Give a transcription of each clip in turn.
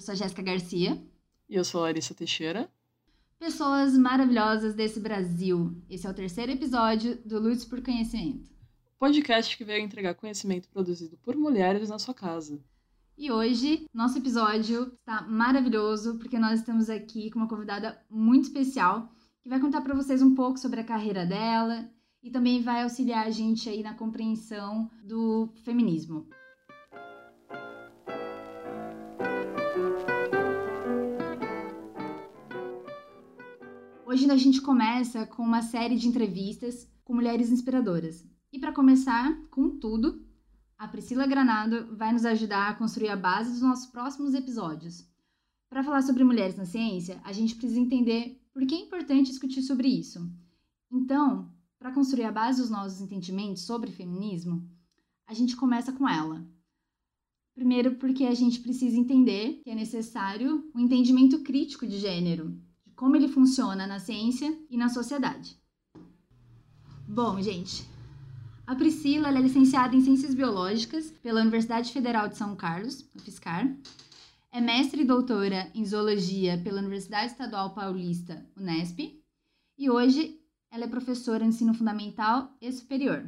Eu sou Jéssica Garcia. E eu sou a Larissa Teixeira. Pessoas maravilhosas desse Brasil. Esse é o terceiro episódio do Lutes por Conhecimento. Podcast que veio entregar conhecimento produzido por mulheres na sua casa. E hoje, nosso episódio está maravilhoso porque nós estamos aqui com uma convidada muito especial que vai contar para vocês um pouco sobre a carreira dela e também vai auxiliar a gente aí na compreensão do feminismo. Hoje a gente começa com uma série de entrevistas com mulheres inspiradoras. E para começar com tudo, a Priscila Granado vai nos ajudar a construir a base dos nossos próximos episódios. Para falar sobre mulheres na ciência, a gente precisa entender por que é importante discutir sobre isso. Então, para construir a base dos nossos entendimentos sobre feminismo, a gente começa com ela. Primeiro, porque a gente precisa entender que é necessário um entendimento crítico de gênero, como ele funciona na ciência e na sociedade. Bom, gente, a Priscila é licenciada em Ciências Biológicas pela Universidade Federal de São Carlos, UFSCar. É mestre e doutora em Zoologia pela Universidade Estadual Paulista, Unesp. E hoje ela é professora de ensino fundamental e superior.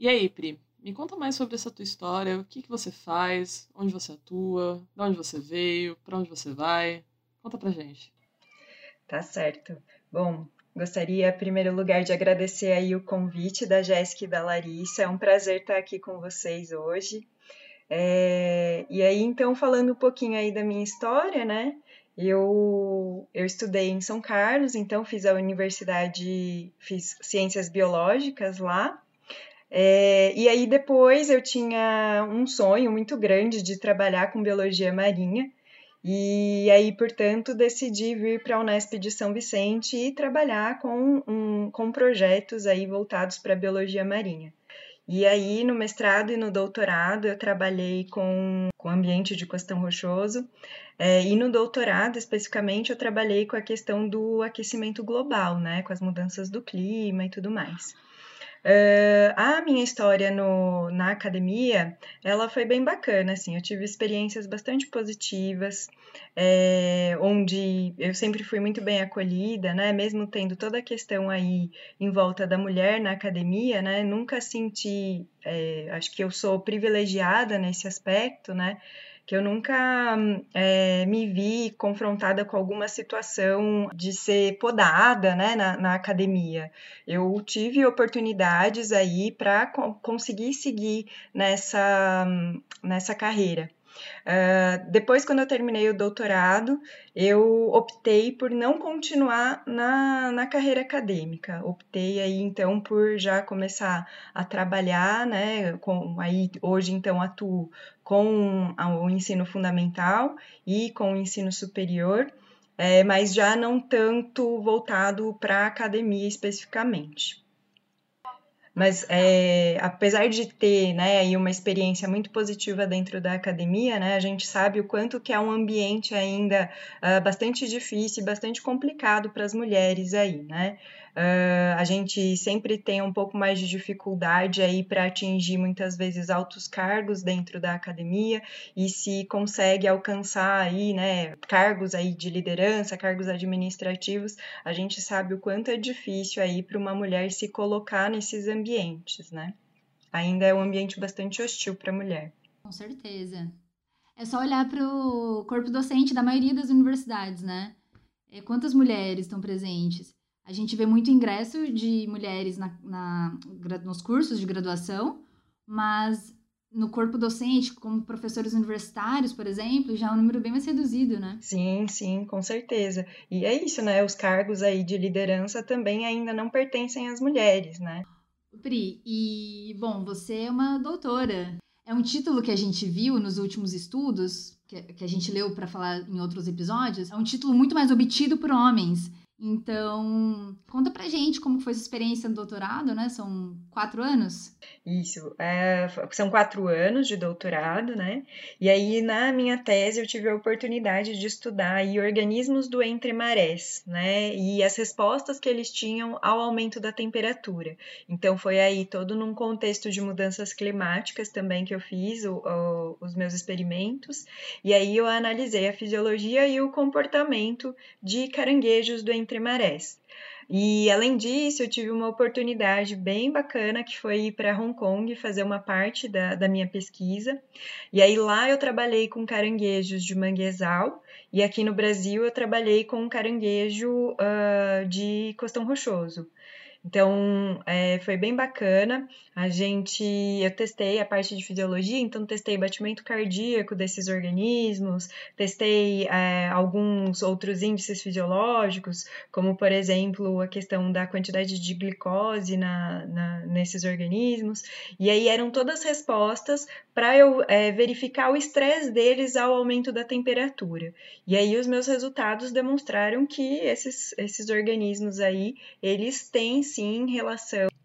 E aí, Pri? Me conta mais sobre essa tua história, o que, que você faz, onde você atua, de onde você veio, para onde você vai. Conta pra gente. Tá certo. Bom, gostaria, em primeiro lugar, de agradecer aí o convite da Jéssica e da Larissa. É um prazer estar aqui com vocês hoje. É... E aí, então, falando um pouquinho aí da minha história, né? Eu, eu estudei em São Carlos, então fiz a universidade, fiz ciências biológicas lá. É, e aí depois eu tinha um sonho muito grande de trabalhar com biologia marinha. E aí, portanto, decidi vir para a Unesp de São Vicente e trabalhar com, um, com projetos aí voltados para a biologia marinha. E aí, no mestrado e no doutorado, eu trabalhei com, com ambiente de costão rochoso, é, e no doutorado, especificamente, eu trabalhei com a questão do aquecimento global, né, com as mudanças do clima e tudo mais. Uh, a minha história no, na academia, ela foi bem bacana, assim, eu tive experiências bastante positivas, é, onde eu sempre fui muito bem acolhida, né, mesmo tendo toda a questão aí em volta da mulher na academia, né, nunca senti, é, acho que eu sou privilegiada nesse aspecto, né, que eu nunca é, me vi confrontada com alguma situação de ser podada né, na, na academia. Eu tive oportunidades aí para conseguir seguir nessa, nessa carreira. Uh, depois, quando eu terminei o doutorado, eu optei por não continuar na, na carreira acadêmica. Optei aí, então, por já começar a trabalhar, né? Com, aí, hoje, então, atuo com o ensino fundamental e com o ensino superior, é, mas já não tanto voltado para a academia especificamente. Mas é, apesar de ter né, aí uma experiência muito positiva dentro da academia, né, a gente sabe o quanto que é um ambiente ainda uh, bastante difícil bastante complicado para as mulheres aí, né? Uh, a gente sempre tem um pouco mais de dificuldade aí para atingir muitas vezes altos cargos dentro da academia e se consegue alcançar aí, né, cargos aí de liderança, cargos administrativos, a gente sabe o quanto é difícil aí para uma mulher se colocar nesses ambientes, né? Ainda é um ambiente bastante hostil para a mulher. Com certeza. É só olhar para o corpo docente da maioria das universidades, né? É, quantas mulheres estão presentes? A gente vê muito ingresso de mulheres na, na, nos cursos de graduação, mas no corpo docente, como professores universitários, por exemplo, já é um número bem mais reduzido, né? Sim, sim, com certeza. E é isso, né? Os cargos aí de liderança também ainda não pertencem às mulheres, né? Pri, e bom, você é uma doutora. É um título que a gente viu nos últimos estudos, que, que a gente leu para falar em outros episódios, é um título muito mais obtido por homens. Então, conta pra gente como foi essa experiência no doutorado, né? São quatro anos? Isso, é, são quatro anos de doutorado, né? E aí, na minha tese, eu tive a oportunidade de estudar aí, organismos do entre-marés, né? E as respostas que eles tinham ao aumento da temperatura. Então, foi aí todo num contexto de mudanças climáticas também que eu fiz o, o, os meus experimentos. E aí, eu analisei a fisiologia e o comportamento de caranguejos do entre marés. E além disso, eu tive uma oportunidade bem bacana que foi ir para Hong Kong fazer uma parte da, da minha pesquisa. E aí lá eu trabalhei com caranguejos de manguezal e aqui no Brasil eu trabalhei com caranguejo uh, de costão rochoso. Então, é, foi bem bacana. A gente, eu testei a parte de fisiologia, então testei batimento cardíaco desses organismos, testei é, alguns outros índices fisiológicos, como por exemplo a questão da quantidade de glicose na, na nesses organismos. E aí eram todas respostas para eu é, verificar o estresse deles ao aumento da temperatura. E aí os meus resultados demonstraram que esses, esses organismos aí, eles têm sim relação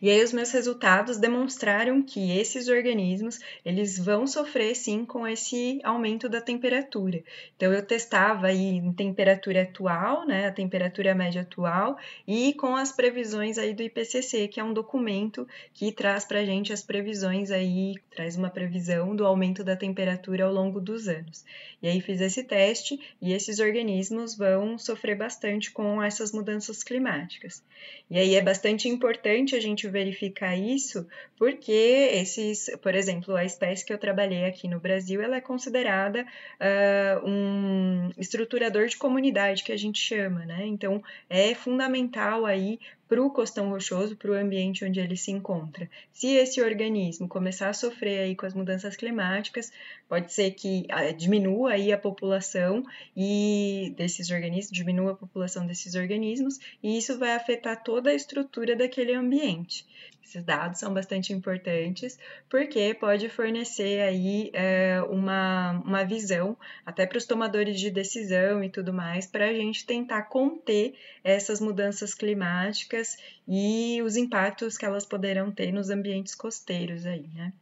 e aí os meus resultados demonstraram que esses organismos, eles vão sofrer sim com esse aumento da temperatura. Então eu testava aí em temperatura atual, né, a temperatura média atual e com as previsões aí do IPCC, que é um documento que traz para a gente as previsões aí, traz uma previsão do aumento da temperatura ao longo dos anos. E aí fiz esse teste e esses organismos vão sofrer bastante com essas mudanças climáticas. E aí é bastante importante a gente verificar isso, porque esses, por exemplo, a espécie que eu trabalhei aqui no Brasil, ela é considerada uh, um estruturador de comunidade, que a gente chama, né? Então, é fundamental aí para o costão rochoso, para o ambiente onde ele se encontra. Se esse organismo começar a sofrer aí com as mudanças climáticas, pode ser que ah, diminua aí a população e desses organismos, diminua a população desses organismos, e isso vai afetar toda a estrutura daquele ambiente. Esses dados são bastante importantes porque pode fornecer aí é, uma, uma visão até para os tomadores de decisão e tudo mais para a gente tentar conter essas mudanças climáticas e os impactos que elas poderão ter nos ambientes costeiros aí, né?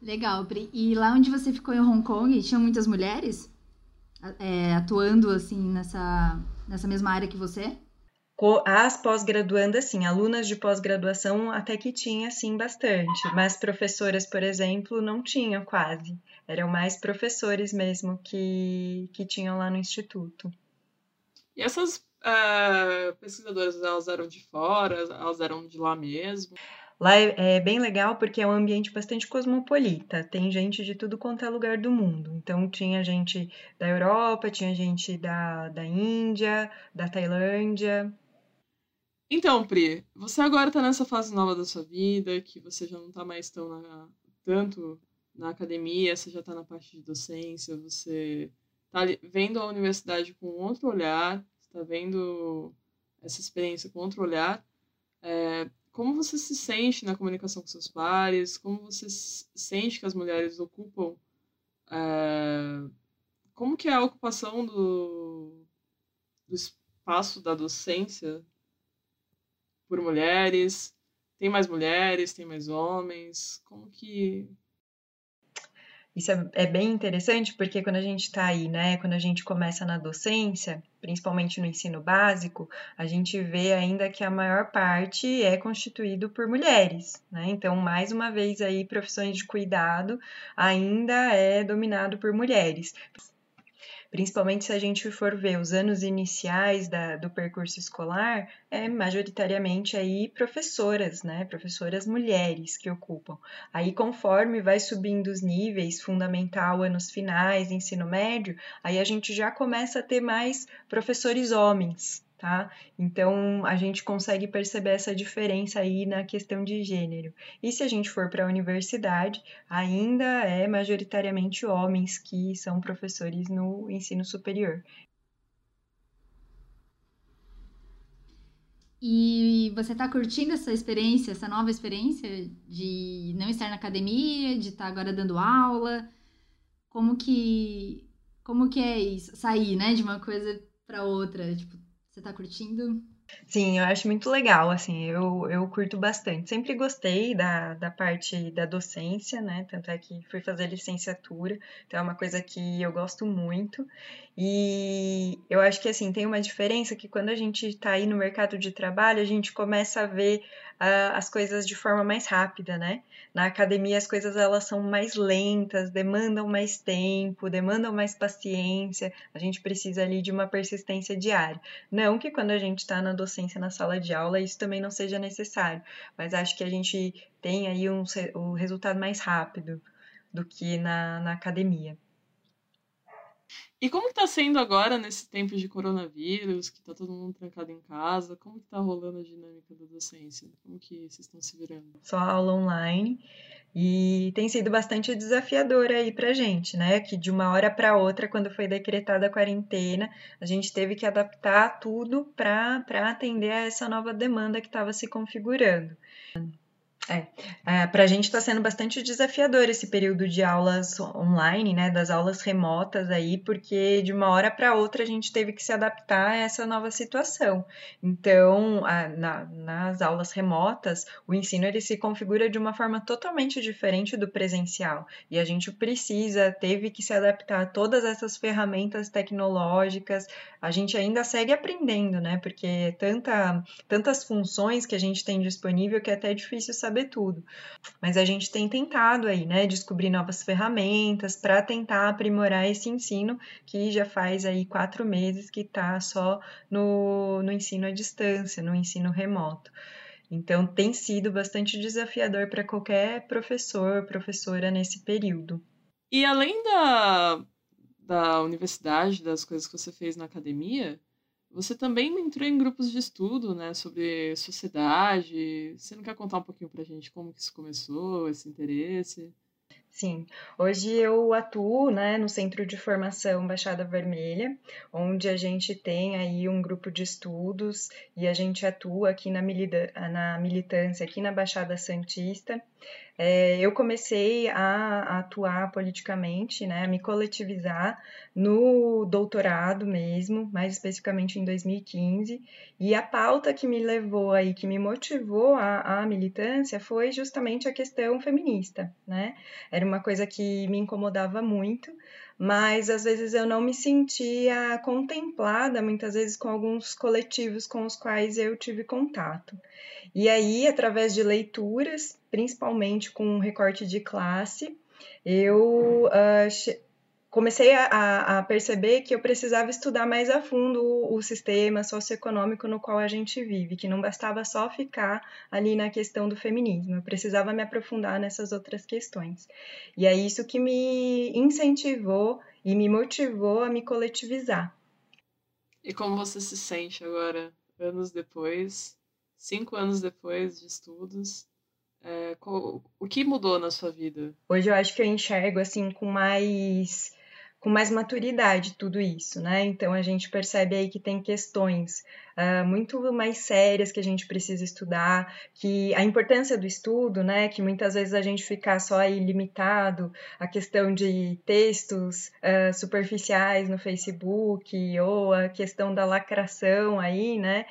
Legal, Pri. E lá onde você ficou em Hong Kong, tinha muitas mulheres é, atuando assim nessa, nessa mesma área que você? As pós-graduandas, sim, alunas de pós-graduação até que tinha, sim, bastante, mas professoras, por exemplo, não tinham quase. Eram mais professores mesmo que, que tinham lá no instituto. E essas uh, pesquisadoras, elas eram de fora, elas eram de lá mesmo? Lá é, é, bem legal porque é um ambiente bastante cosmopolita. Tem gente de tudo quanto é lugar do mundo. Então, tinha gente da Europa, tinha gente da, da Índia, da Tailândia. Então, Pri, você agora está nessa fase nova da sua vida, que você já não está mais tão na, tanto na academia, você já está na parte de docência, você está vendo a universidade com outro olhar, está vendo essa experiência com outro olhar. É, como você se sente na comunicação com seus pares? Como você sente que as mulheres ocupam? É, como que é a ocupação do, do espaço da docência por mulheres? Tem mais mulheres, tem mais homens? Como que. Isso é, é bem interessante porque quando a gente está aí, né, quando a gente começa na docência, principalmente no ensino básico, a gente vê ainda que a maior parte é constituído por mulheres, né? Então, mais uma vez aí, profissões de cuidado ainda é dominado por mulheres principalmente se a gente for ver os anos iniciais da, do percurso escolar, é majoritariamente aí professoras, né? Professoras mulheres que ocupam. Aí, conforme vai subindo os níveis, fundamental, anos finais, ensino médio, aí a gente já começa a ter mais professores homens, tá? Então a gente consegue perceber essa diferença aí na questão de gênero. E se a gente for para a universidade, ainda é majoritariamente homens que são professores no ensino superior. E você está curtindo essa experiência, essa nova experiência de não estar na academia, de estar tá agora dando aula? Como que como que é isso? Sair, né, de uma coisa para outra, tipo, Você está curtindo? Sim, eu acho muito legal, assim, eu, eu curto bastante. Sempre gostei da, da parte da docência, né? Tanto é que fui fazer licenciatura, então é uma coisa que eu gosto muito. E eu acho que, assim, tem uma diferença que quando a gente está aí no mercado de trabalho, a gente começa a ver uh, as coisas de forma mais rápida, né? Na academia as coisas elas são mais lentas, demandam mais tempo, demandam mais paciência, a gente precisa ali de uma persistência diária. Não que quando a gente está na docência na sala de aula isso também não seja necessário, mas acho que a gente tem aí um, um resultado mais rápido do que na, na academia. E como está sendo agora nesse tempo de coronavírus, que está todo mundo trancado em casa? Como está rolando a dinâmica da docência? Como que vocês estão se virando? Só aula online e tem sido bastante desafiador aí para gente, né? Que de uma hora para outra, quando foi decretada a quarentena, a gente teve que adaptar tudo para atender a essa nova demanda que estava se configurando. É, é para a gente está sendo bastante desafiador esse período de aulas online, né, das aulas remotas aí, porque de uma hora para outra a gente teve que se adaptar a essa nova situação. Então, na, nas aulas remotas, o ensino ele se configura de uma forma totalmente diferente do presencial e a gente precisa, teve que se adaptar a todas essas ferramentas tecnológicas. A gente ainda segue aprendendo, né, porque tanta, tantas funções que a gente tem disponível que é até difícil saber saber tudo. Mas a gente tem tentado aí, né, descobrir novas ferramentas para tentar aprimorar esse ensino que já faz aí quatro meses que está só no, no ensino à distância, no ensino remoto. Então tem sido bastante desafiador para qualquer professor, professora nesse período. E além da, da universidade, das coisas que você fez na academia, você também entrou em grupos de estudo, né, sobre sociedade. Você não quer contar um pouquinho pra gente como que isso começou, esse interesse? Sim, hoje eu atuo né, no Centro de Formação Baixada Vermelha, onde a gente tem aí um grupo de estudos e a gente atua aqui na, na militância, aqui na Baixada Santista. É, eu comecei a, atuar politicamente, né, a me coletivizar no doutorado mesmo, mais especificamente em 2015, e a pauta que me levou aí, que me motivou à, militância foi justamente a questão feminista, né? Era uma coisa que me incomodava muito, mas às vezes eu não me sentia contemplada, muitas vezes com alguns coletivos com os quais eu tive contato. E aí, através de leituras, principalmente com um recorte de classe, eu uh, comecei a, a, perceber que eu precisava estudar mais a fundo o, o, sistema socioeconômico no qual a gente vive, que não bastava só ficar ali na questão do feminismo, eu precisava me aprofundar nessas outras questões. E é isso que me incentivou e me motivou a me coletivizar. E como você se sente agora, anos depois, cinco anos depois de estudos, é, qual, o que mudou na sua vida? Hoje eu acho que eu enxergo assim com mais com mais maturidade tudo isso, né? Então a gente percebe aí que tem questões uh, muito mais sérias que a gente precisa estudar, que a importância do estudo, né? Que muitas vezes a gente fica só aí limitado à questão de textos uh, superficiais no Facebook ou a questão da lacração aí, né?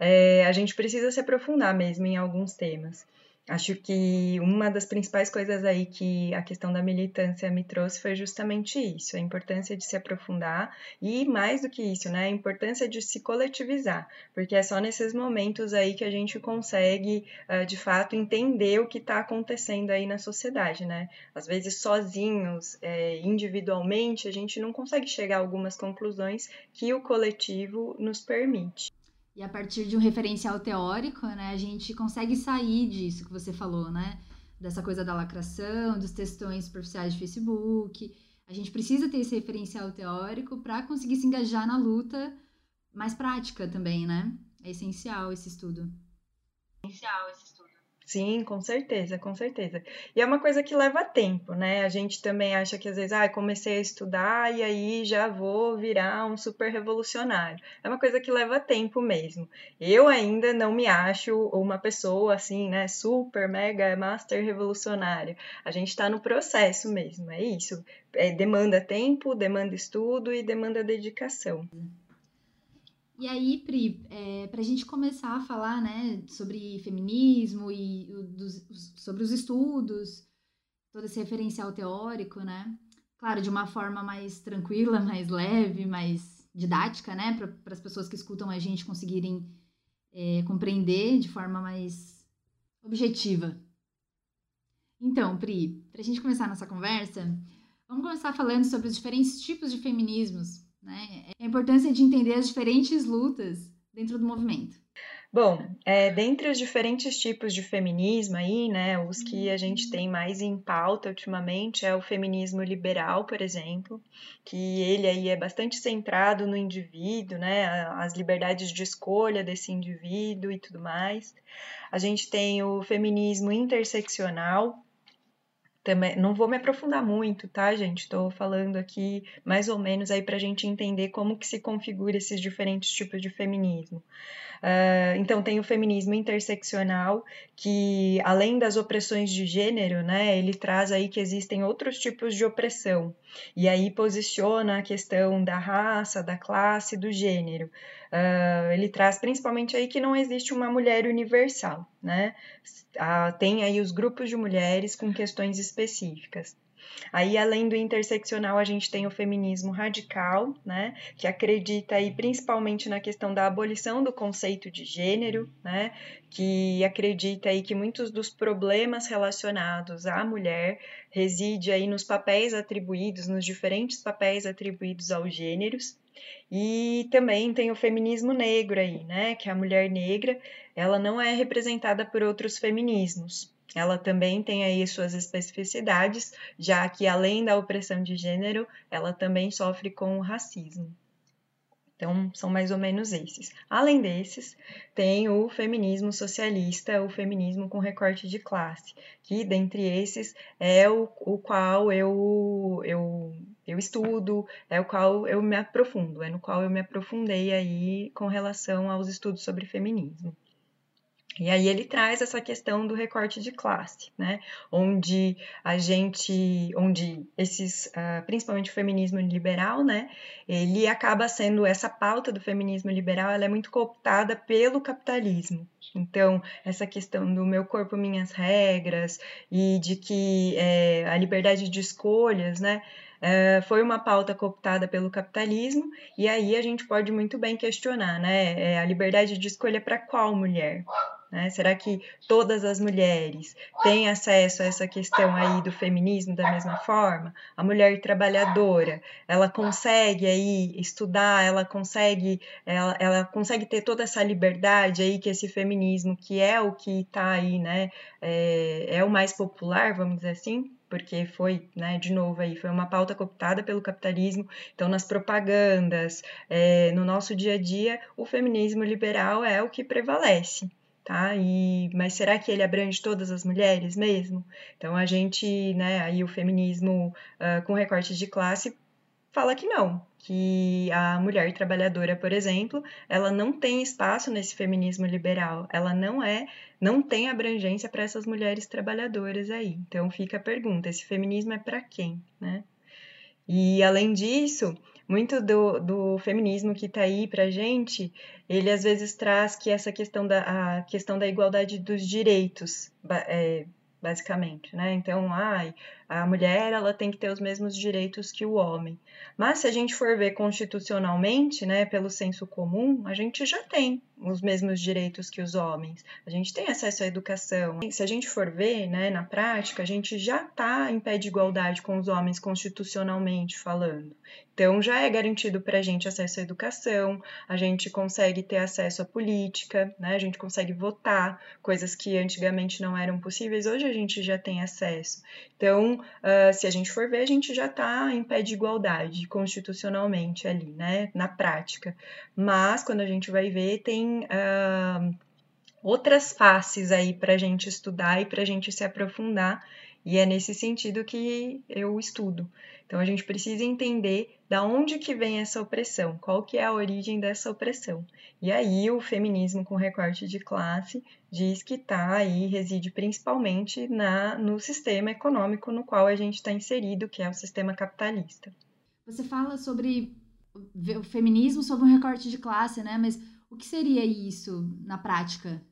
é, a gente precisa se aprofundar mesmo em alguns temas. Acho que uma das principais coisas aí que a questão da militância me trouxe foi justamente isso, a importância de se aprofundar e mais do que isso, né, a importância de se coletivizar, porque é só nesses momentos aí que a gente consegue, uh, de fato, entender o que está acontecendo aí na sociedade, né? Às vezes sozinhos, é, individualmente, a gente não consegue chegar a algumas conclusões que o coletivo nos permite. E a partir de um referencial teórico, né, a gente consegue sair disso que você falou, né? Dessa coisa da lacração, dos textões superficiais de Facebook. A gente precisa ter esse referencial teórico para conseguir se engajar na luta mais prática também, né? É essencial esse estudo. É essencial esse estudo. Sim, com certeza, com certeza. E é uma coisa que leva tempo, né? A gente também acha que às vezes, ah, comecei a estudar e aí já vou virar um super revolucionário. É uma coisa que leva tempo mesmo. Eu ainda não me acho uma pessoa assim, né, super, mega, master revolucionária. A gente está no processo mesmo, é isso. É, demanda tempo, demanda estudo e demanda dedicação. E aí, Pri, é, para a gente começar a falar né, sobre feminismo e dos, sobre os estudos, todo esse referencial teórico, né? Claro, de uma forma mais tranquila, mais leve, mais didática, né? Para as pessoas que escutam a gente conseguirem é, compreender de forma mais objetiva. Então, Pri, para a gente começar a nossa conversa, vamos começar falando sobre os diferentes tipos de feminismos, né? A importância de entender as diferentes lutas dentro do movimento. Bom, é, dentre os diferentes tipos de feminismo aí, né, os que a gente tem mais em pauta ultimamente é o feminismo liberal, por exemplo, que ele aí é bastante centrado no indivíduo, né, as liberdades de escolha desse indivíduo e tudo mais. A gente tem o feminismo interseccional, também não vou me aprofundar muito, tá, gente? Estou falando aqui mais ou menos aí para a gente entender como que se configura esses diferentes tipos de feminismo. Uh, então tem o feminismo interseccional, que além das opressões de gênero, né, ele traz aí que existem outros tipos de opressão, e aí posiciona a questão da raça, da classe, do gênero. Uh, ele traz principalmente aí que não existe uma mulher universal, né? Uh, tem aí os grupos de mulheres com questões específicas. Aí, além do interseccional, a gente tem o feminismo radical, né, que acredita aí principalmente na questão da abolição do conceito de gênero, né, que acredita aí que muitos dos problemas relacionados à mulher reside aí nos papéis atribuídos, nos diferentes papéis atribuídos aos gêneros. E também tem o feminismo negro aí, né, que a mulher negra, ela não é representada por outros feminismos. Ela também tem aí suas especificidades, já que além da opressão de gênero, ela também sofre com o racismo. Então, são mais ou menos esses. Além desses, tem o feminismo socialista, o feminismo com recorte de classe, que dentre esses é o, o qual eu, eu, eu estudo, é o qual eu me aprofundo, é no qual eu me aprofundei aí com relação aos estudos sobre feminismo. E aí ele traz essa questão do recorte de classe, né? Onde a gente, onde esses, uh, principalmente o feminismo liberal, né? Ele acaba sendo essa pauta do feminismo liberal, ela é muito cooptada pelo capitalismo. Então, essa questão do meu corpo, minhas regras e de que é, a liberdade de escolhas, né? Uh, foi uma pauta cooptada pelo capitalismo, e aí a gente pode muito bem questionar, né? É, a liberdade de escolha para qual mulher? Né? Será que todas as mulheres têm acesso a essa questão aí do feminismo da mesma forma? A mulher trabalhadora, ela consegue aí estudar, ela consegue, ela, ela consegue ter toda essa liberdade aí que esse feminismo, que é o que está aí, né, é, é o mais popular, vamos dizer assim, porque foi, né, de novo aí, foi uma pauta cooptada pelo capitalismo. Então, nas propagandas, é, no nosso dia a dia, o feminismo liberal é o que prevalece tá? E, mas será que ele abrange todas as mulheres mesmo? Então a gente, né, aí o feminismo uh, com recortes de classe fala que não, que a mulher trabalhadora, por exemplo, ela não tem espaço nesse feminismo liberal, ela não é, não tem abrangência para essas mulheres trabalhadoras aí. Então fica a pergunta, esse feminismo é para quem, né? E além disso, muito do, do feminismo que está aí para gente, ele às vezes traz que essa questão da, a questão da igualdade dos direitos, é, basicamente, né? Então, ai, a mulher ela tem que ter os mesmos direitos que o homem. Mas se a gente for ver constitucionalmente, né, pelo senso comum, a gente já tem os mesmos direitos que os homens. A gente tem acesso à educação. Se a gente for ver, né, na prática, a gente já está em pé de igualdade com os homens constitucionalmente falando. Então já é garantido para a gente acesso à educação, a gente consegue ter acesso à política, né? A gente consegue votar, coisas que antigamente não eram possíveis, hoje a gente já tem acesso. Então, uh, se a gente for ver, a gente já está em pé de igualdade constitucionalmente ali, né? Na prática. Mas quando a gente vai ver, tem uh, outras faces aí para a gente estudar e para a gente se aprofundar, e é nesse sentido que eu estudo. Então a gente precisa entender da onde que vem essa opressão, qual que é a origem dessa opressão. E aí o feminismo com recorte de classe diz que está aí, reside principalmente na, no sistema econômico no qual a gente está inserido, que é o sistema capitalista. Você fala sobre o feminismo sob um recorte de classe, né? Mas o que seria isso na prática?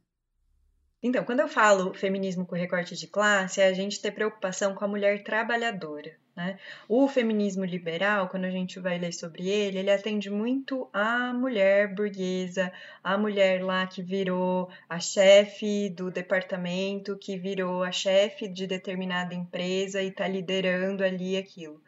Então, quando eu falo feminismo com recorte de classe, é a gente ter preocupação com a mulher trabalhadora. Né? O feminismo liberal, quando a gente vai ler sobre ele, ele atende muito à mulher burguesa, à mulher lá que virou a chefe do departamento, que virou a chefe de determinada empresa e está liderando ali aquilo.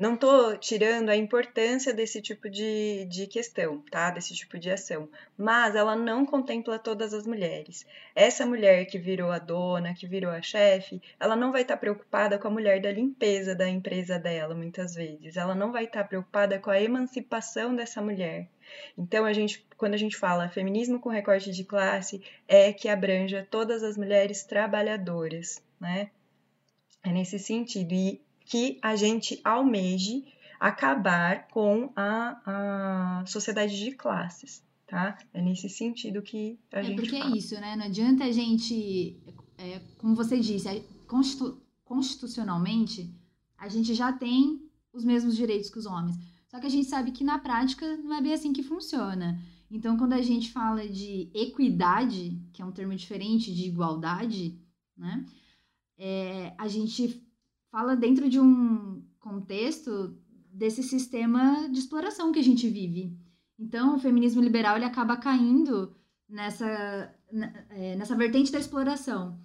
Não estou tirando a importância desse tipo de, de questão, tá? Desse tipo de ação, mas ela não contempla todas as mulheres. Essa mulher que virou a dona, que virou a chefe, ela não vai estar tá preocupada com a mulher da limpeza da empresa dela, muitas vezes. Ela não vai estar tá preocupada com a emancipação dessa mulher. Então, a gente, quando a gente fala feminismo com recorte de classe, é que abranja todas as mulheres trabalhadoras, né? É nesse sentido. E que a gente almeje acabar com a, a sociedade de classes, tá? É nesse sentido que a é gente porque é fala. é isso, né? Não adianta a gente, é, como você disse, constitu, constitucionalmente a gente já tem os mesmos direitos que os homens. Só que a gente sabe que na prática não é bem assim que funciona. Então, quando a gente fala de equidade, que é um termo diferente de igualdade, né? É, a gente fala dentro de um contexto desse sistema de exploração que a gente vive. Então, o feminismo liberal ele acaba caindo nessa, é, nessa vertente da exploração,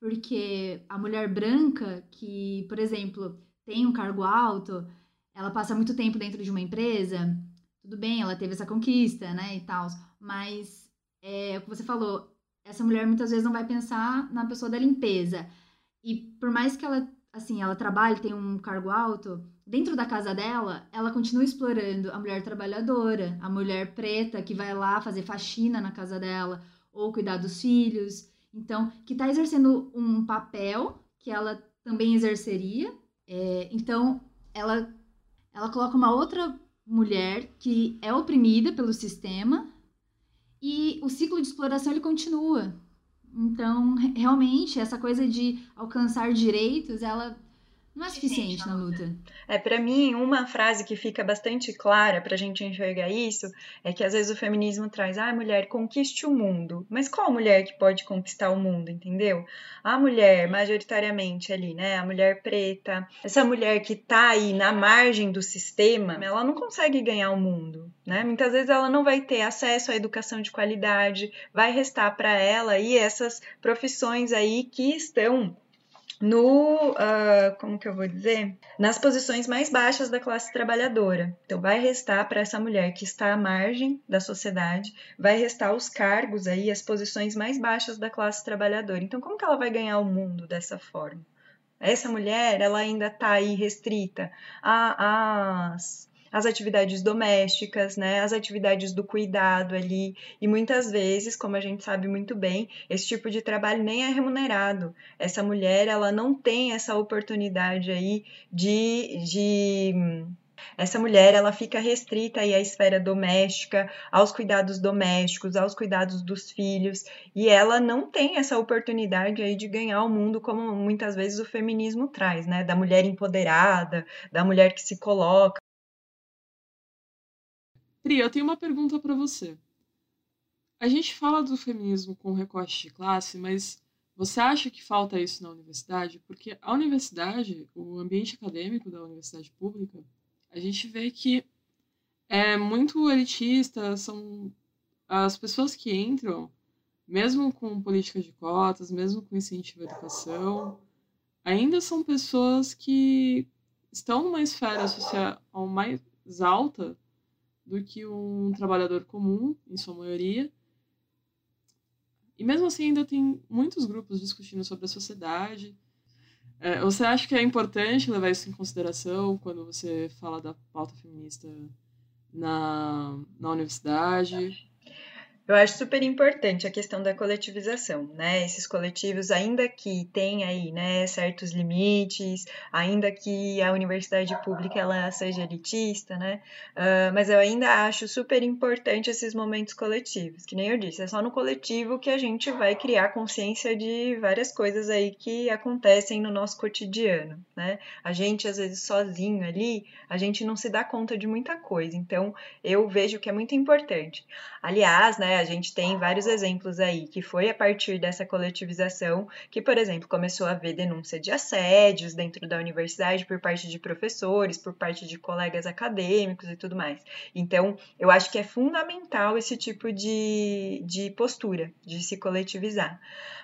porque a mulher branca que, por exemplo, tem um cargo alto, ela passa muito tempo dentro de uma empresa, tudo bem, ela teve essa conquista, né, e tal, mas é o que você falou, essa mulher muitas vezes não vai pensar na pessoa da limpeza. E por mais que ela assim, ela trabalha, tem um cargo alto, dentro da casa dela, ela continua explorando a mulher trabalhadora, a mulher preta que vai lá fazer faxina na casa dela ou cuidar dos filhos. Então, que está exercendo um papel que ela também exerceria. É, então, ela, ela coloca uma outra mulher que é oprimida pelo sistema e o ciclo de exploração ele continua. Então, realmente, essa coisa de alcançar direitos, ela não é suficiente na luta. É, para mim, uma frase que fica bastante clara para a gente enxergar isso é que às vezes o feminismo traz, ah, mulher, conquiste o mundo. Mas qual mulher que pode conquistar o mundo, entendeu? A mulher, majoritariamente ali, né? A mulher preta, essa mulher que tá aí na margem do sistema, ela não consegue ganhar o mundo, né? Muitas vezes ela não vai ter acesso à educação de qualidade, vai restar para ela aí essas profissões aí que estão no, uh, como que eu vou dizer, nas posições mais baixas da classe trabalhadora. Então, vai restar para essa mulher que está à margem da sociedade, vai restar os cargos aí, as posições mais baixas da classe trabalhadora. Então, como que ela vai ganhar o mundo dessa forma? Essa mulher, ela ainda está aí restrita às as atividades domésticas, né, as atividades do cuidado ali, e muitas vezes, como a gente sabe muito bem, esse tipo de trabalho nem é remunerado. Essa mulher, ela não tem essa oportunidade aí de, de essa mulher ela fica restrita aí à esfera doméstica, aos cuidados domésticos, aos cuidados dos filhos, e ela não tem essa oportunidade aí de ganhar o mundo como muitas vezes o feminismo traz, né? Da mulher empoderada, da mulher que se coloca. Pri, eu tenho uma pergunta para você. A gente fala do feminismo com recorte de classe, mas você acha que falta isso na universidade? Porque a universidade, o ambiente acadêmico da universidade pública, a gente vê que é muito elitista, são as pessoas que entram, mesmo com políticas de cotas, mesmo com incentivo à educação, ainda são pessoas que estão numa esfera social mais alta do que um trabalhador comum, em sua maioria. E mesmo assim, ainda tem muitos grupos discutindo sobre a sociedade. É, você acha que é importante levar isso em consideração quando você fala da pauta feminista na, na universidade? Eu acho super importante a questão da coletivização, né? Esses coletivos, ainda que tem aí, né, certos limites, ainda que a universidade pública ela seja elitista, né? Uh, mas eu ainda acho super importante esses momentos coletivos, que nem eu disse, é só no coletivo que a gente vai criar consciência de várias coisas aí que acontecem no nosso cotidiano, né? A gente às vezes sozinho ali, a gente não se dá conta de muita coisa. Então, eu vejo que é muito importante. Aliás, né, a gente tem vários exemplos aí que foi a partir dessa coletivização que, por exemplo, começou a haver denúncia de assédios dentro da universidade por parte de professores, por parte de colegas acadêmicos e tudo mais. Então, eu acho que é fundamental esse tipo de, de postura, de se coletivizar.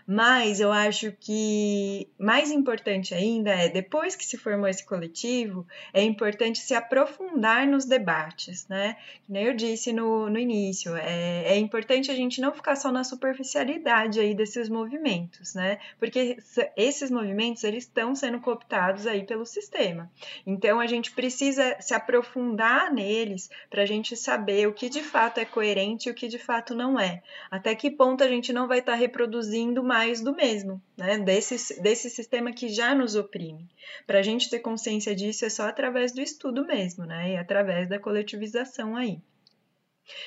Mas eu acho que mais importante ainda é, depois que se formou esse coletivo, é importante se aprofundar nos debates, né? Como eu disse no, no início, é, é importante a gente não ficar só na superficialidade aí desses movimentos, né? Porque esses movimentos, eles estão sendo cooptados aí pelo sistema. Então, a gente precisa se aprofundar neles para a gente saber o que de fato é coerente e o que de fato não é. Até que ponto a gente não vai estar tá reproduzindo mais do mesmo, né? Desse, desse sistema que já nos oprime. Para a gente ter consciência disso é só através do estudo mesmo, né? E através da coletivização aí.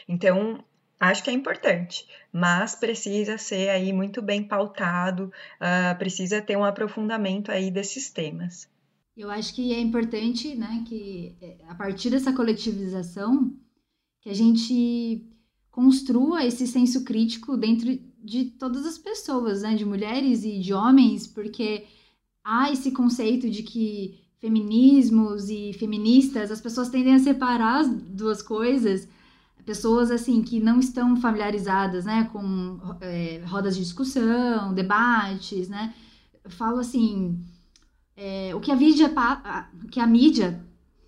Então, acho que é importante, mas precisa ser aí muito bem pautado, uh, precisa ter um aprofundamento aí desses temas. Eu acho que é importante, né, que é, a partir dessa coletivização, que a gente construa esse senso crítico dentro de todas as pessoas, né, de mulheres e de homens, porque há esse conceito de que feminismos e feministas, as pessoas tendem a separar as duas coisas, pessoas assim que não estão familiarizadas, né, com é, rodas de discussão, debates, né, eu falo assim, é, o que a mídia, o que a mídia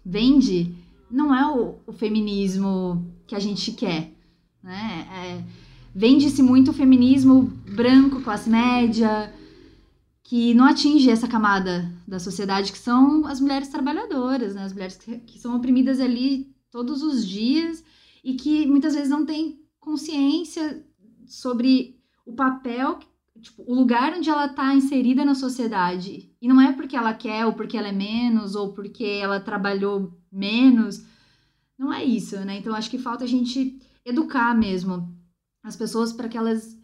vende não é o, o feminismo que a gente quer, né, é, Vende-se muito o feminismo branco, classe média, que não atinge essa camada da sociedade, que são as mulheres trabalhadoras, né? as mulheres que, que são oprimidas ali todos os dias e que muitas vezes não têm consciência sobre o papel, tipo, o lugar onde ela está inserida na sociedade. E não é porque ela quer, ou porque ela é menos, ou porque ela trabalhou menos. Não é isso, né? Então acho que falta a gente educar mesmo as pessoas para que elas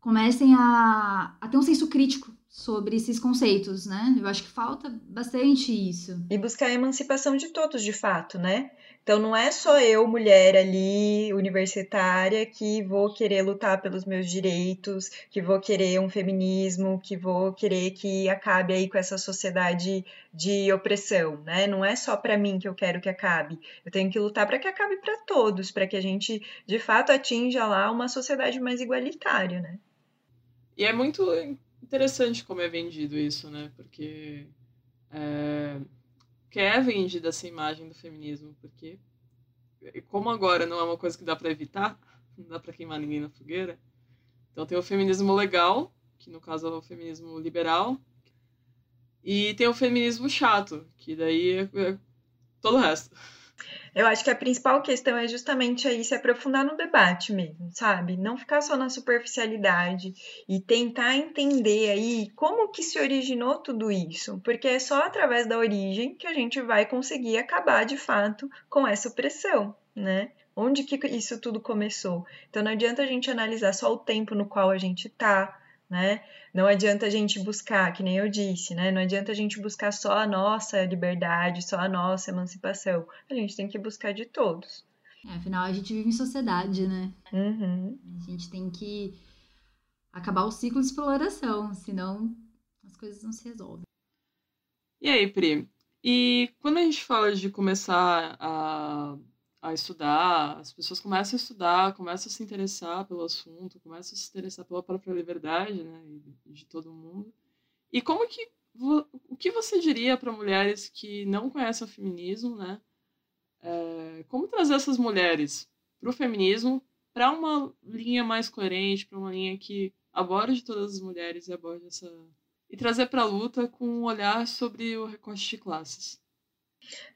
comecem a, a ter um senso crítico sobre esses conceitos, né? Eu acho que falta bastante isso. E buscar a emancipação de todos, de fato, né? Então não é só eu, mulher ali, universitária, que vou querer lutar pelos meus direitos, que vou querer um feminismo, que vou querer que acabe aí com essa sociedade de opressão, né? Não é só para mim que eu quero que acabe. Eu tenho que lutar para que acabe para todos, para que a gente de fato atinja lá uma sociedade mais igualitária, né? E é muito interessante como é vendido isso, né? Porque é, que é vendida essa imagem do feminismo, porque como agora não é uma coisa que dá para evitar, não dá para queimar ninguém na fogueira, então tem o feminismo legal, que no caso é o feminismo liberal, e tem o feminismo chato, que daí é, é todo o resto. Eu acho que a principal questão é justamente aí se aprofundar no debate mesmo, sabe? Não ficar só na superficialidade e tentar entender aí como que se originou tudo isso, porque é só através da origem que a gente vai conseguir acabar de fato com essa opressão, né? Onde que isso tudo começou? Então não adianta a gente analisar só o tempo no qual a gente tá, né? Não adianta a gente buscar, que nem eu disse, né? Não adianta a gente buscar só a nossa liberdade, só a nossa emancipação. A gente tem que buscar de todos. É, afinal, a gente vive em sociedade, né? Uhum. A gente tem que acabar o ciclo de exploração, senão as coisas não se resolvem. E aí, Pri? E quando a gente fala de começar a a estudar, as pessoas começam a estudar, começam a se interessar pelo assunto, começam a se interessar pela própria liberdade, né, de todo mundo. E como que o que você diria para mulheres que não conhecem o feminismo, né? É, como trazer essas mulheres para o feminismo para uma linha mais coerente, para uma linha que aborde todas as mulheres e aborde essa e trazer para a luta com um olhar sobre o recorte de classes.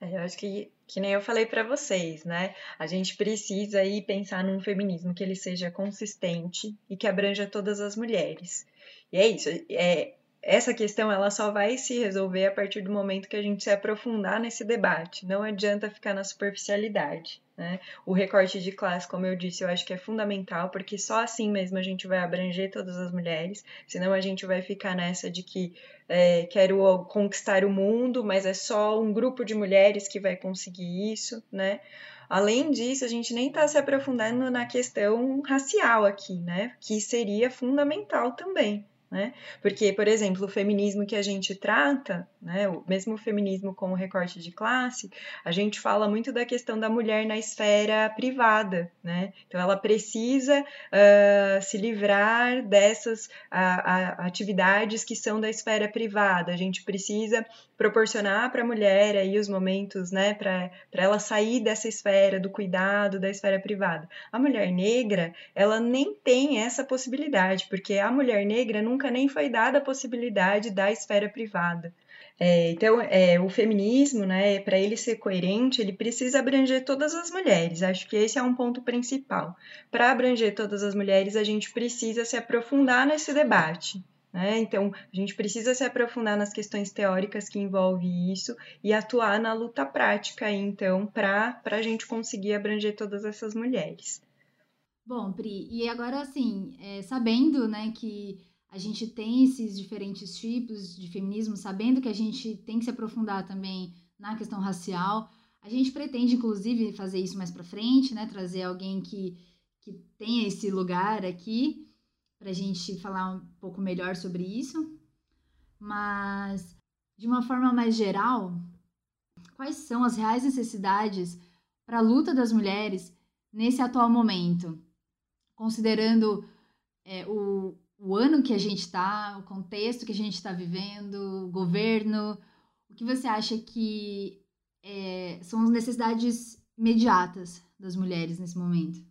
É, eu acho que, que nem eu falei para vocês, né? A gente precisa aí pensar num feminismo que ele seja consistente e que abranja todas as mulheres. E é isso. É, essa questão ela só vai se resolver a partir do momento que a gente se aprofundar nesse debate. Não adianta ficar na superficialidade. Né? O recorte de classe, como eu disse, eu acho que é fundamental, porque só assim mesmo a gente vai abranger todas as mulheres, senão a gente vai ficar nessa de que é, quero conquistar o mundo, mas é só um grupo de mulheres que vai conseguir isso, né? Além disso, a gente nem está se aprofundando na questão racial aqui, né? Que seria fundamental também, né? Porque, por exemplo, o feminismo que a gente trata, né, o mesmo feminismo com o recorte de classe, a gente fala muito da questão da mulher na esfera privada, né? Então, ela precisa uh, se livrar dessas uh, atividades que são da esfera privada. A gente precisa proporcionar para a mulher aí os momentos, né, para ela sair dessa esfera do cuidado, da esfera privada. A mulher negra, ela nem tem essa possibilidade, porque a mulher negra nunca nem foi dada a possibilidade da esfera privada. É, então, é, o feminismo, né, para ele ser coerente, ele precisa abranger todas as mulheres. Acho que esse é um ponto principal. Para abranger todas as mulheres, a gente precisa se aprofundar nesse debate. Né? Então, a gente precisa se aprofundar nas questões teóricas que envolvem isso e atuar na luta prática, então, para a gente conseguir abranger todas essas mulheres. Bom, Pri, e agora, assim, é, sabendo né, que a gente tem esses diferentes tipos de feminismo, sabendo que a gente tem que se aprofundar também na questão racial, a gente pretende, inclusive, fazer isso mais para frente, né? Trazer alguém que, que tenha esse lugar aqui para a gente falar um pouco melhor sobre isso. Mas, de uma forma mais geral, quais são as reais necessidades para a luta das mulheres nesse atual momento? Considerando é, o, o ano que a gente está, o contexto que a gente está vivendo, o governo, o que você acha que é, são as necessidades imediatas das mulheres nesse momento?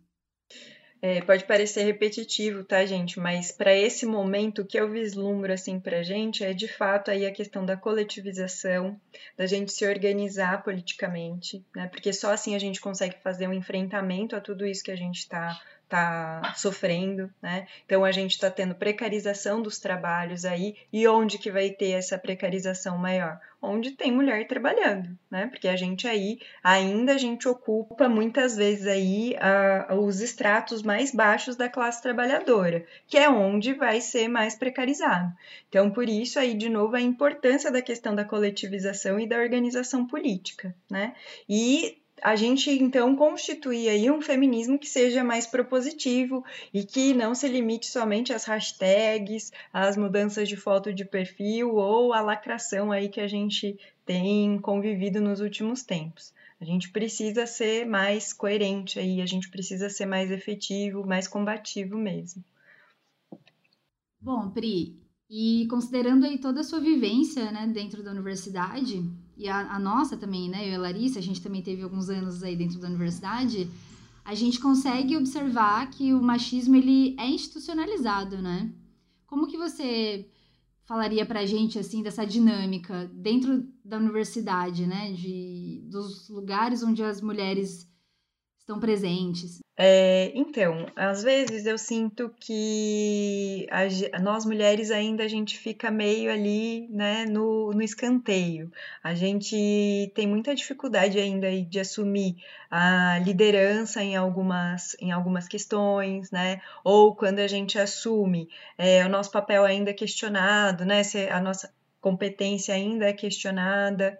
É, pode parecer repetitivo, tá, gente? Mas para esse momento, o que eu vislumbro assim para gente é de fato aí a questão da coletivização, da gente se organizar politicamente, né? Porque só assim a gente consegue fazer um enfrentamento a tudo isso que a gente está tá sofrendo, né? Então a gente está tendo precarização dos trabalhos aí e onde que vai ter essa precarização maior? Onde tem mulher trabalhando, né? Porque a gente aí ainda a gente ocupa muitas vezes aí a, os estratos mais baixos da classe trabalhadora, que é onde vai ser mais precarizado. Então por isso aí de novo a importância da questão da coletivização e da organização política, né? E a gente então constituir aí um feminismo que seja mais propositivo e que não se limite somente às hashtags, às mudanças de foto de perfil ou à lacração aí que a gente tem convivido nos últimos tempos. A gente precisa ser mais coerente aí, a gente precisa ser mais efetivo, mais combativo mesmo. Bom, Pri, e considerando aí toda a sua vivência, né, dentro da universidade, e a, a, nossa também, né, eu e a Larissa, a gente também teve alguns anos aí dentro da universidade, a gente consegue observar que o machismo, ele é institucionalizado, né? Como que você falaria pra gente, assim, dessa dinâmica dentro da universidade, né, de, dos lugares onde as mulheres estão presentes? É, então, às vezes eu sinto que a, nós mulheres ainda a gente fica meio ali, né, no, no escanteio. A gente tem muita dificuldade ainda de assumir a liderança em algumas, em algumas questões, né? Ou quando a gente assume, é, o nosso papel ainda é questionado, né? Se a nossa competência ainda é questionada.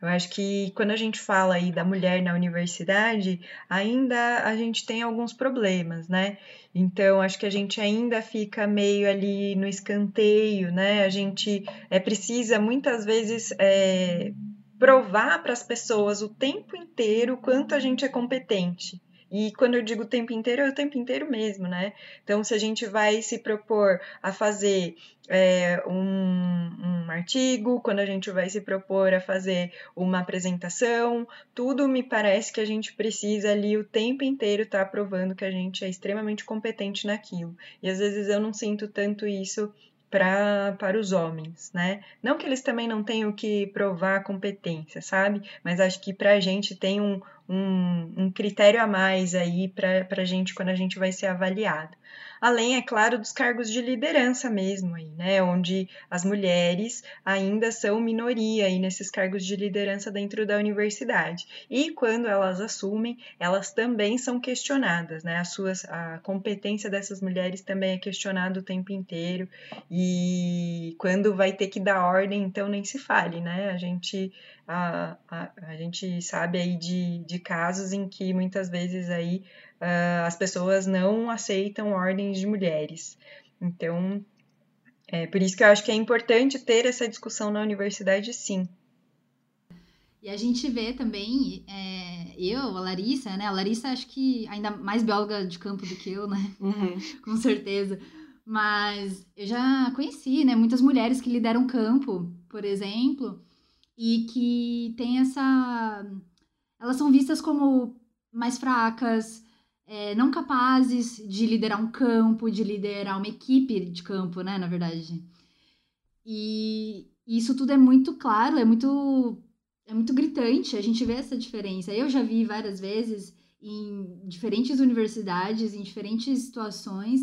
Eu acho que quando a gente fala aí da mulher na universidade, ainda a gente tem alguns problemas, né? Então, acho que a gente ainda fica meio ali no escanteio, né? A gente é, precisa muitas vezes é, provar para as pessoas o tempo inteiro quanto a gente é competente. E quando eu digo o tempo inteiro, é o tempo inteiro mesmo, né? Então, se a gente vai se propor a fazer é, um, um artigo, quando a gente vai se propor a fazer uma apresentação, tudo me parece que a gente precisa ali o tempo inteiro estar tá provando que a gente é extremamente competente naquilo. E às vezes eu não sinto tanto isso pra, para os homens, né? Não que eles também não tenham que provar competência, sabe? Mas acho que para a gente tem um, um, um critério a mais aí para a gente quando a gente vai ser avaliado além, é claro, dos cargos de liderança mesmo aí, né, onde as mulheres ainda são minoria aí nesses cargos de liderança dentro da universidade. E quando elas assumem, elas também são questionadas, né? As suas a competência dessas mulheres também é questionada o tempo inteiro. E quando vai ter que dar ordem, então nem se fale, né? A gente a, a, a gente sabe aí de, de casos em que muitas vezes aí uh, as pessoas não aceitam ordens de mulheres. Então, é por isso que eu acho que é importante ter essa discussão na universidade, sim. E a gente vê também, é, eu, a Larissa, né? A Larissa acho que ainda mais bióloga de campo do que eu, né? Uhum. Com certeza. Mas eu já conheci, né? Muitas mulheres que lideram campo, por exemplo, e que têm essa. Elas são vistas como mais fracas, é, não capazes de liderar um campo, de liderar uma equipe de campo, né, na verdade. E isso tudo é muito claro, é muito é muito gritante, a gente vê essa diferença. Eu já vi várias vezes em diferentes universidades, em diferentes situações,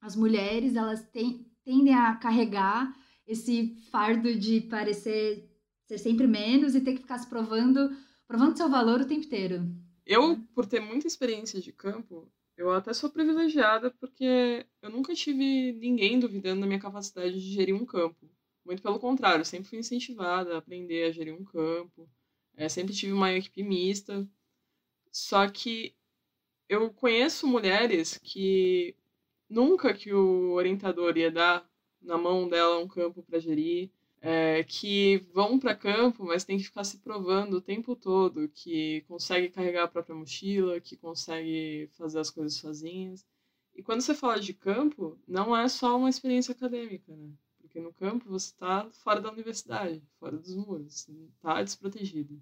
as mulheres, elas tem, tendem a carregar esse fardo de parecer ser sempre menos e ter que ficar se provando, provando seu valor o tempo inteiro. Eu, por ter muita experiência de campo, eu até sou privilegiada porque eu nunca tive ninguém duvidando da minha capacidade de gerir um campo. Muito pelo contrário, sempre fui incentivada a aprender a gerir um campo. É, sempre tive uma equipe mista. Só que eu conheço mulheres que nunca que o orientador ia dar na mão dela um campo para gerir, é, que vão para campo, mas tem que ficar se provando o tempo todo que consegue carregar a própria mochila, que consegue fazer as coisas sozinhas. E quando você fala de campo, não é só uma experiência acadêmica, né? Porque no campo você está fora da universidade, fora dos muros, está desprotegido.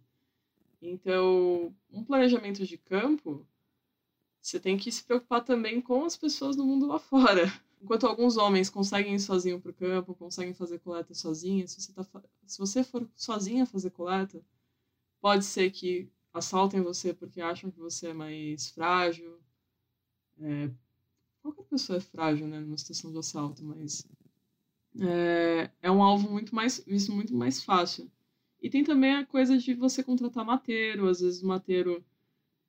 Então, um planejamento de campo, você tem que se preocupar também com as pessoas do mundo lá fora. Enquanto alguns homens conseguem ir sozinho para o campo, conseguem fazer coleta sozinha, se você, tá, se você for sozinha fazer coleta, pode ser que assaltem você porque acham que você é mais frágil. É, qualquer pessoa é frágil, né, numa situação de assalto, mas é, é um alvo muito mais visto muito mais fácil. E tem também a coisa de você contratar mateiro, às vezes o mateiro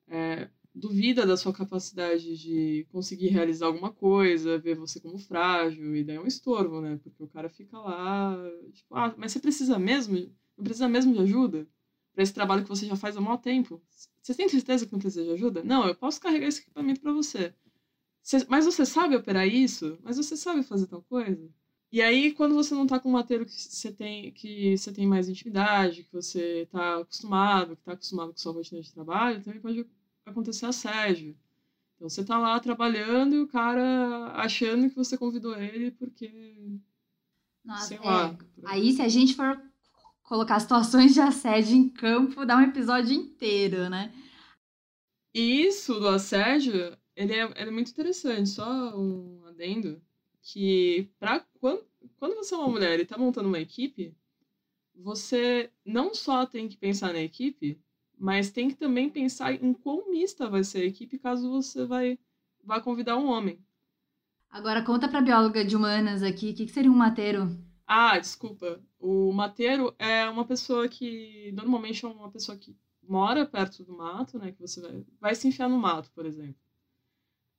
é, duvida da sua capacidade de conseguir realizar alguma coisa, ver você como frágil, e daí é um estorvo, né? Porque o cara fica lá, tipo, ah, mas você precisa mesmo? Não precisa mesmo de ajuda? Para esse trabalho que você já faz há muito tempo? Você tem certeza que não precisa de ajuda? Não, eu posso carregar esse equipamento para você. você. Mas você sabe operar isso? Mas você sabe fazer tal coisa? E aí, quando você não tá com um mateiro que você tem, que você tem mais intimidade, que você tá acostumado, que tá acostumado com sua rotina de trabalho, também pode acontecer assédio. Então você tá lá trabalhando e o cara achando que você convidou ele porque. Nossa, sei é. lá. Aí se a gente for colocar situações de assédio em campo, dá um episódio inteiro, né? E isso do assédio, ele é, ele é muito interessante. Só um adendo que pra, quando, quando você é uma mulher e tá montando uma equipe, você não só tem que pensar na equipe, mas tem que também pensar em quão mista vai ser a equipe caso você vai, vá convidar um homem. Agora conta para bióloga de humanas aqui, o que, que seria um mateiro? Ah, desculpa. O mateiro é uma pessoa que normalmente é uma pessoa que mora perto do mato, né? Que você vai, vai se enfiar no mato, por exemplo.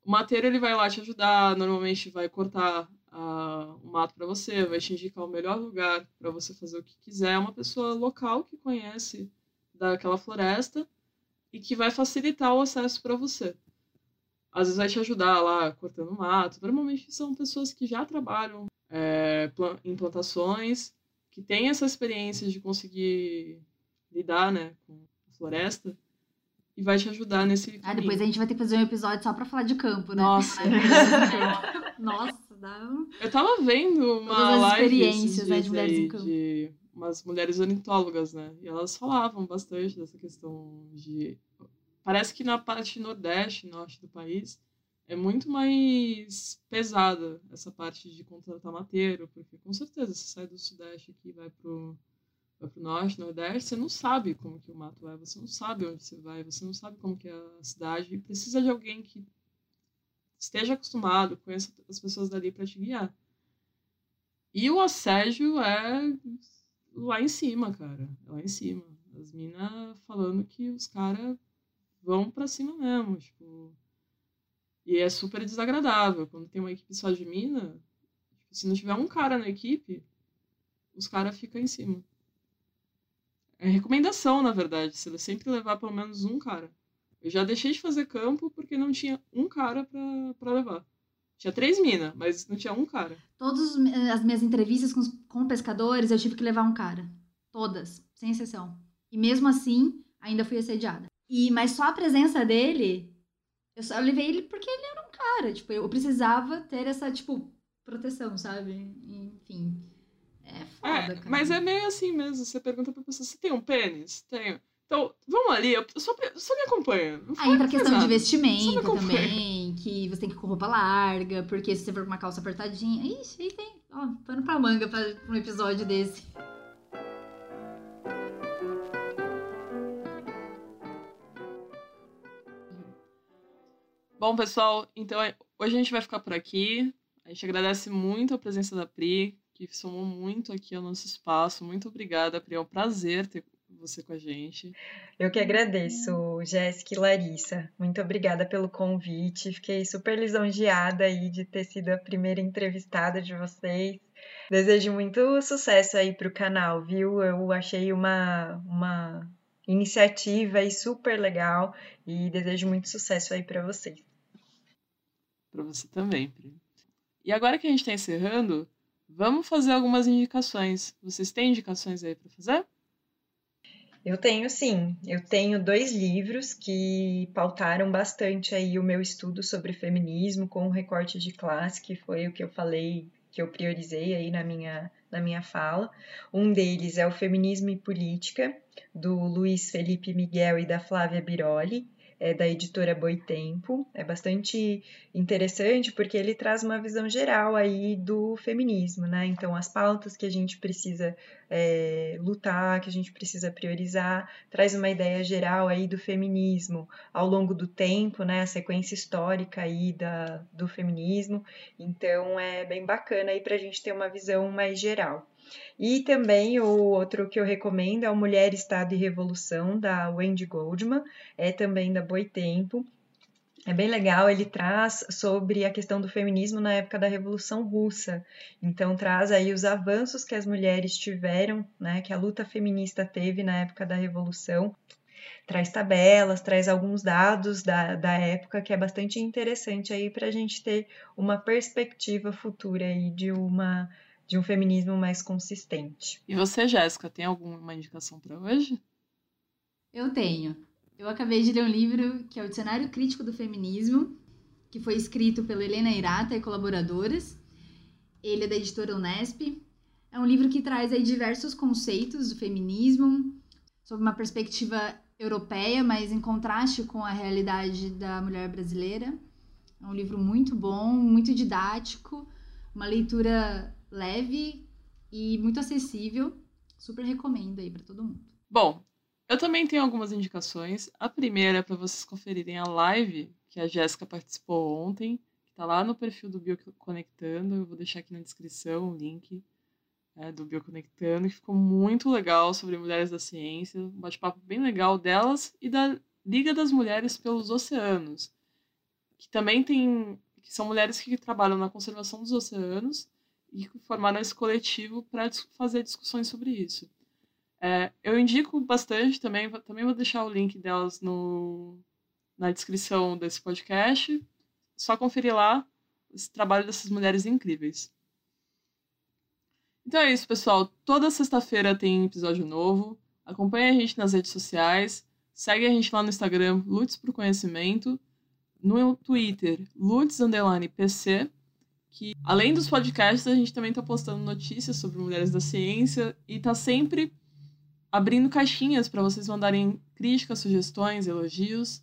O mateiro ele vai lá te ajudar, normalmente vai cortar uh, o mato para você, vai te indicar o melhor lugar para você fazer o que quiser. É uma pessoa local que conhece daquela floresta e que vai facilitar o acesso para você. Às vezes vai te ajudar lá cortando mato. Normalmente são pessoas que já trabalham é, em plantações, que têm essa experiência de conseguir lidar né, com a floresta e vai te ajudar nesse. Ah, depois a gente vai ter que fazer um episódio só para falar de campo, né? Nossa! Nossa, dá. Eu tava vendo uma Todas as live experiências né, de mulheres em campo. De umas mulheres ornitólogas, né? E elas falavam bastante dessa questão de. Parece que na parte nordeste, norte do país, é muito mais pesada essa parte de contratar mateiro, porque com certeza você sai do Sudeste aqui e vai pro, vai pro Norte, Nordeste, você não sabe como que o mato é, você não sabe onde você vai, você não sabe como que é a cidade, e precisa de alguém que esteja acostumado, conheça as pessoas dali para te guiar. E o assédio é lá em cima, cara, lá em cima. As minas falando que os caras vão para cima mesmo, tipo e é super desagradável. Quando tem uma equipe só de mina, tipo, se não tiver um cara na equipe, os caras ficam em cima. É recomendação, na verdade, você sempre levar pelo menos um cara. Eu já deixei de fazer campo porque não tinha um cara para levar. Tinha três minas, mas não tinha um cara. Todas as minhas entrevistas com, com pescadores, eu tive que levar um cara. Todas, sem exceção. E mesmo assim, ainda fui assediada. E, mas só a presença dele eu só levei ele porque ele era um cara. Tipo, eu precisava ter essa, tipo, proteção, sabe? Enfim. É foda, é, cara. Mas é meio assim mesmo. Você pergunta pra pessoa: você tem um pênis? Tenho. Então, vamos ali, eu só, só me acompanha. Aí entra a questão de vestimenta também, que você tem que ir com roupa larga, porque se você for com uma calça apertadinha. Ixi, aí tem, ó, pano pra manga pra um episódio desse. Bom, pessoal, então é, hoje a gente vai ficar por aqui. A gente agradece muito a presença da Pri, que somou muito aqui ao nosso espaço. Muito obrigada, Pri. É um prazer ter você com a gente. Eu que agradeço, Jéssica e Larissa. Muito obrigada pelo convite. Fiquei super lisonjeada aí de ter sido a primeira entrevistada de vocês. Desejo muito sucesso aí para o canal, viu? Eu achei uma, uma iniciativa aí super legal e desejo muito sucesso aí para vocês. Para você também, Pri. E agora que a gente está encerrando, vamos fazer algumas indicações. Vocês têm indicações aí para fazer? Eu tenho sim. Eu tenho dois livros que pautaram bastante aí o meu estudo sobre feminismo com o recorte de classe, que foi o que eu falei, que eu priorizei aí na minha, na minha fala. Um deles é o Feminismo e Política, do Luiz Felipe Miguel e da Flávia Biroli é da editora Boitempo. É bastante interessante porque ele traz uma visão geral aí do feminismo, né? Então, as pautas que a gente precisa é, lutar, que a gente precisa priorizar, traz uma ideia geral aí do feminismo ao longo do tempo, né? A sequência histórica aí da, do feminismo. Então, é bem bacana aí para a gente ter uma visão mais geral. E também o outro que eu recomendo é o Mulher, Estado e Revolução, da Wendy Goldman, é também da Boitempo. É bem legal, ele traz sobre a questão do feminismo na época da Revolução Russa. Então traz aí os avanços que as mulheres tiveram, né, que a luta feminista teve na época da Revolução. Traz tabelas, traz alguns dados da, da época que é bastante interessante aí para a gente ter uma perspectiva futura aí de uma de um feminismo mais consistente. E você, Jéssica, tem alguma indicação para hoje? Eu tenho. Eu acabei de ler um livro que é o Dicionário Crítico do Feminismo, que foi escrito pela Helena Irata e colaboradoras. Ele é da editora Unesp. É um livro que traz aí diversos conceitos do feminismo, sob uma perspectiva europeia, mas em contraste com a realidade da mulher brasileira. É um livro muito bom, muito didático, uma leitura leve e muito acessível. Super recomendo aí para todo mundo. Bom, eu também tenho algumas indicações. A primeira é para vocês conferirem a live que a Jéssica participou ontem, que está lá no perfil do Bioconectando. Eu vou deixar aqui na descrição o link é, do Bioconectando, que ficou muito legal sobre mulheres da ciência. Um bate-papo bem legal delas e da Liga das Mulheres pelos Oceanos, que também tem. que são mulheres que trabalham na conservação dos oceanos e formaram esse coletivo para fazer discussões sobre isso. É, eu indico bastante também, também vou deixar o link delas no, na descrição desse podcast. Só conferir lá esse trabalho dessas mulheres incríveis. Então é isso, pessoal. Toda sexta-feira tem episódio novo. Acompanhe a gente nas redes sociais. Segue a gente lá no Instagram, Lutz Pro Conhecimento. No Twitter, Lutz PC que além dos podcasts, a gente também está postando notícias sobre mulheres da ciência e está sempre abrindo caixinhas para vocês mandarem críticas, sugestões, elogios.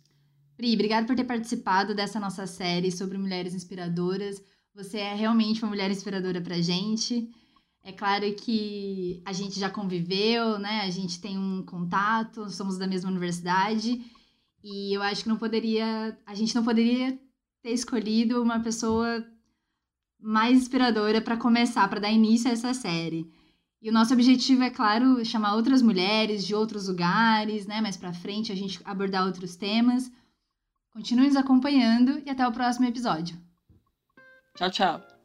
Pri, obrigada por ter participado dessa nossa série sobre mulheres inspiradoras. Você é realmente uma mulher inspiradora pra gente. É claro que a gente já conviveu, né? A gente tem um contato, somos da mesma universidade. E eu acho que não poderia, a gente não poderia ter escolhido uma pessoa mais inspiradora para começar, para dar início a essa série. E o nosso objetivo é, claro, chamar outras mulheres de outros lugares, né? Mais para frente a gente abordar outros temas. Continue nos acompanhando e até o próximo episódio. Tchau, tchau.